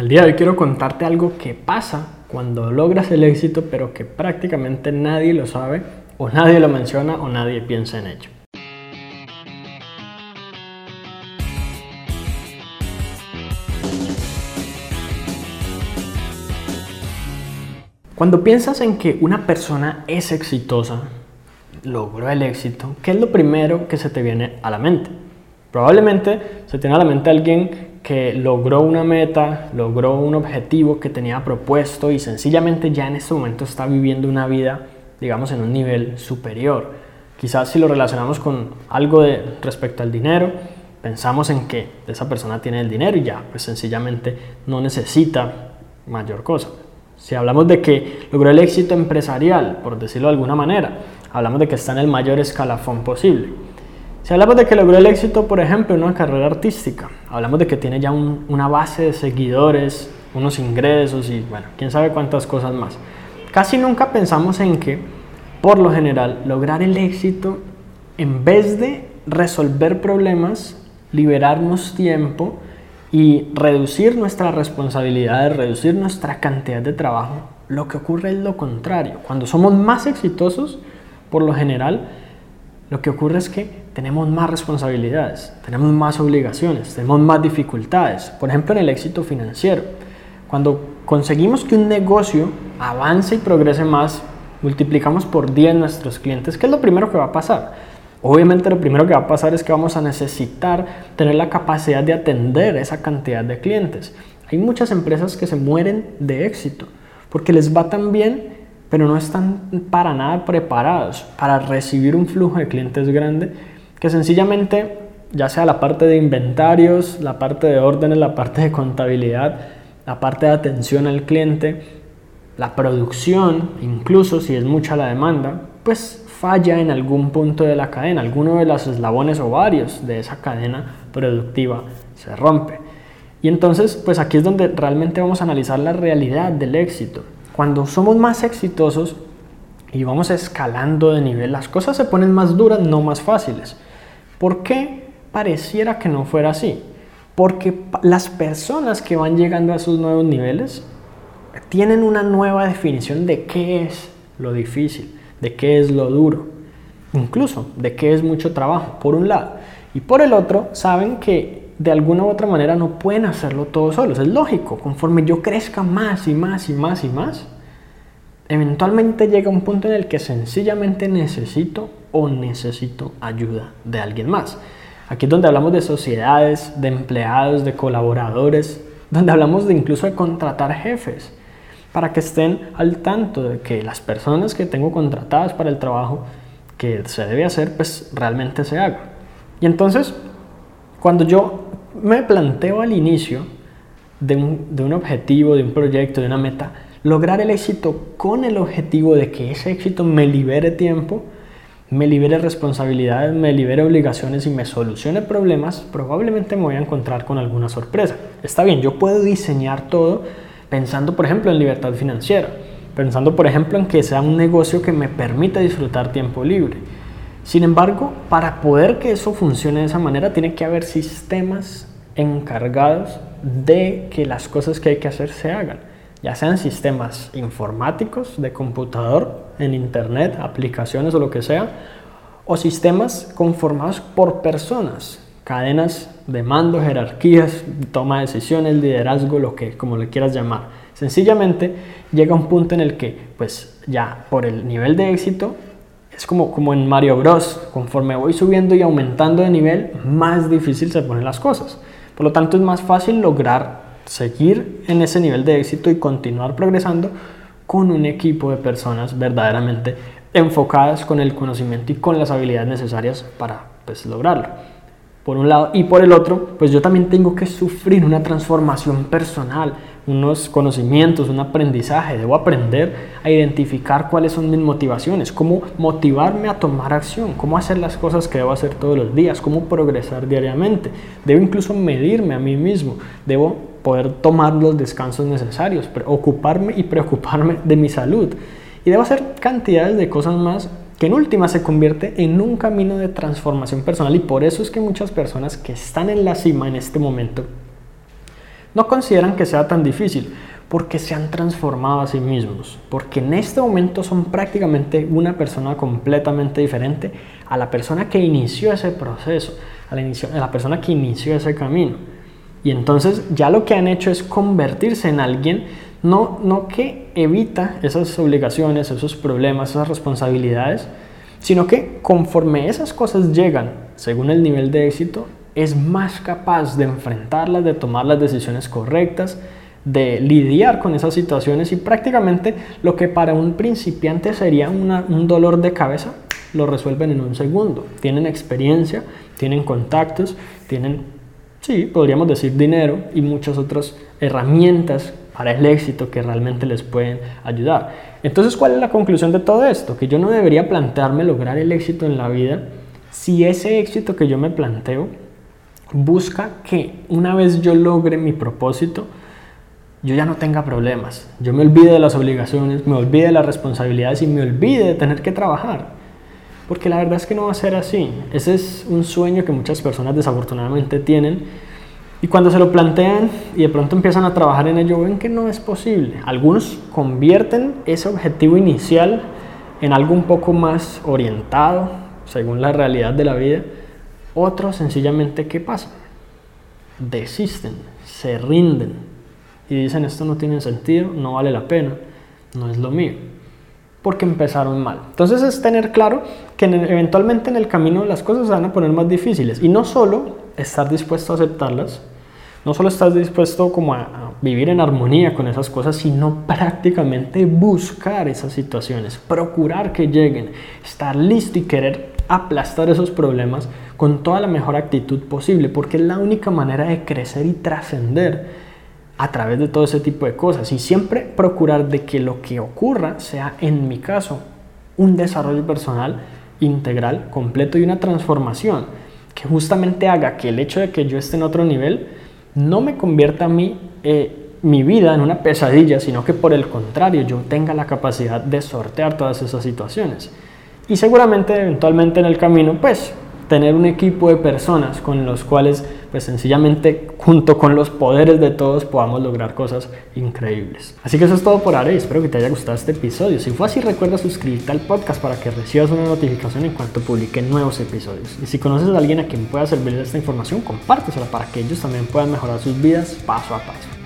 El día de hoy quiero contarte algo que pasa cuando logras el éxito, pero que prácticamente nadie lo sabe, o nadie lo menciona, o nadie piensa en ello. Cuando piensas en que una persona es exitosa, logró el éxito, ¿qué es lo primero que se te viene a la mente? Probablemente se tiene a la mente alguien que logró una meta, logró un objetivo que tenía propuesto y sencillamente ya en este momento está viviendo una vida, digamos, en un nivel superior. Quizás si lo relacionamos con algo de respecto al dinero, pensamos en que esa persona tiene el dinero y ya, pues sencillamente no necesita mayor cosa. Si hablamos de que logró el éxito empresarial, por decirlo de alguna manera, hablamos de que está en el mayor escalafón posible. Si hablamos de que logró el éxito, por ejemplo, en una carrera artística, hablamos de que tiene ya una base de seguidores, unos ingresos y bueno, quién sabe cuántas cosas más. Casi nunca pensamos en que, por lo general, lograr el éxito, en vez de resolver problemas, liberarnos tiempo y reducir nuestras responsabilidades, reducir nuestra cantidad de trabajo, lo que ocurre es lo contrario. Cuando somos más exitosos, por lo general, lo que ocurre es que tenemos más responsabilidades, tenemos más obligaciones, tenemos más dificultades. Por ejemplo, en el éxito financiero. Cuando conseguimos que un negocio avance y progrese más, multiplicamos por 10 nuestros clientes. ¿Qué es lo primero que va a pasar? Obviamente lo primero que va a pasar es que vamos a necesitar tener la capacidad de atender esa cantidad de clientes. Hay muchas empresas que se mueren de éxito porque les va tan bien pero no están para nada preparados para recibir un flujo de clientes grande que sencillamente, ya sea la parte de inventarios, la parte de órdenes, la parte de contabilidad, la parte de atención al cliente, la producción, incluso si es mucha la demanda, pues falla en algún punto de la cadena, alguno de los eslabones o varios de esa cadena productiva se rompe. Y entonces, pues aquí es donde realmente vamos a analizar la realidad del éxito. Cuando somos más exitosos y vamos escalando de nivel, las cosas se ponen más duras, no más fáciles. ¿Por qué pareciera que no fuera así? Porque las personas que van llegando a esos nuevos niveles tienen una nueva definición de qué es lo difícil, de qué es lo duro, incluso de qué es mucho trabajo, por un lado. Y por el otro, saben que de alguna u otra manera no pueden hacerlo todos solos. Es lógico, conforme yo crezca más y más y más y más, eventualmente llega un punto en el que sencillamente necesito o necesito ayuda de alguien más. Aquí es donde hablamos de sociedades, de empleados, de colaboradores, donde hablamos de incluso de contratar jefes, para que estén al tanto de que las personas que tengo contratadas para el trabajo que se debe hacer, pues realmente se haga. Y entonces, cuando yo me planteo al inicio de un, objetivo, de un proyecto, de una meta, lograr el éxito con el objetivo de que ese éxito me libere tiempo, me libere responsabilidades, me libere obligaciones y me solucione problemas, probablemente me voy a encontrar con alguna sorpresa. Está bien, yo puedo diseñar todo pensando, por ejemplo, en libertad financiera, pensando, por ejemplo, en que sea un negocio que me permita disfrutar tiempo libre sin embargo, para poder que eso funcione de esa manera, tiene que haber sistemas encargados de que las cosas que hay que hacer se hagan, ya sean sistemas informáticos, de computador, en internet, aplicaciones o lo que sea, o sistemas conformados por personas, cadenas de mando, jerarquías, toma de decisiones, liderazgo, lo que como le quieras llamar. Sencillamente llega un punto en el que, pues ya por el nivel de éxito, es como, como en Mario Bros. Conforme voy subiendo y aumentando de nivel, más difícil se ponen las cosas. Por lo tanto, es más fácil lograr seguir en ese nivel de éxito y continuar progresando con un equipo de personas verdaderamente enfocadas con el conocimiento y con las habilidades necesarias para pues, lograrlo. Por un lado, y por el otro, pues yo también tengo que sufrir una transformación personal, unos conocimientos, un aprendizaje, debo aprender a identificar cuáles son mis motivaciones, cómo motivarme a tomar acción, cómo hacer las cosas que debo hacer todos los días, cómo progresar diariamente, debo incluso medirme a mí mismo, debo poder tomar los descansos necesarios, ocuparme y preocuparme de mi salud. Y debo hacer cantidades de cosas más que en última se convierte en un camino de transformación personal y por eso es que muchas personas que están en la cima en este momento no consideran que sea tan difícil porque se han transformado a sí mismos, porque en este momento son prácticamente una persona completamente diferente a la persona que inició ese proceso, a la, a la persona que inició ese camino. Y entonces ya lo que han hecho es convertirse en alguien no, no que evita esas obligaciones, esos problemas, esas responsabilidades, sino que conforme esas cosas llegan, según el nivel de éxito, es más capaz de enfrentarlas, de tomar las decisiones correctas, de lidiar con esas situaciones y prácticamente lo que para un principiante sería un dolor de cabeza, lo resuelven en un segundo. Tienen experiencia, tienen contactos, tienen, sí, podríamos decir dinero y muchas otras herramientas para el éxito que realmente les pueden ayudar. Entonces, ¿cuál es la conclusión de todo esto? Que yo no debería plantearme lograr el éxito en la vida si ese éxito que yo me planteo busca que una vez yo logre mi propósito, yo ya no tenga problemas, yo me olvide de las obligaciones, me olvide de las responsabilidades y me olvide de tener que trabajar. Porque la verdad es que no va a ser así. Ese es un sueño que muchas personas desafortunadamente tienen y cuando se lo plantean y de pronto empiezan a trabajar en ello, ven que no es posible. Algunos convierten ese objetivo inicial en algo un poco más orientado, según la realidad de la vida. Otros sencillamente, ¿qué pasa? Desisten, se rinden, y dicen esto no tiene sentido, no vale la pena, no es lo mío, porque empezaron mal. Entonces es tener claro que eventualmente en el camino las cosas se van a poner más difíciles y no solo estar dispuesto a aceptarlas, no solo estar dispuesto como a, a vivir en armonía con esas cosas, sino prácticamente buscar esas situaciones, procurar que lleguen, estar listo y querer aplastar esos problemas con toda la mejor actitud posible, porque es la única manera de crecer y trascender a través de todo ese tipo de cosas y siempre procurar de que lo que ocurra sea, en mi caso, un desarrollo personal integral, completo y una transformación que justamente haga que el hecho de que yo esté en otro nivel no me convierta a mí eh, mi vida en una pesadilla, sino que por el contrario yo tenga la capacidad de sortear todas esas situaciones. Y seguramente eventualmente en el camino, pues tener un equipo de personas con los cuales pues sencillamente junto con los poderes de todos podamos lograr cosas increíbles. Así que eso es todo por ahora y espero que te haya gustado este episodio. Si fue así recuerda suscribirte al podcast para que recibas una notificación en cuanto publique nuevos episodios. Y si conoces a alguien a quien pueda servir esta información, compártesela para que ellos también puedan mejorar sus vidas paso a paso.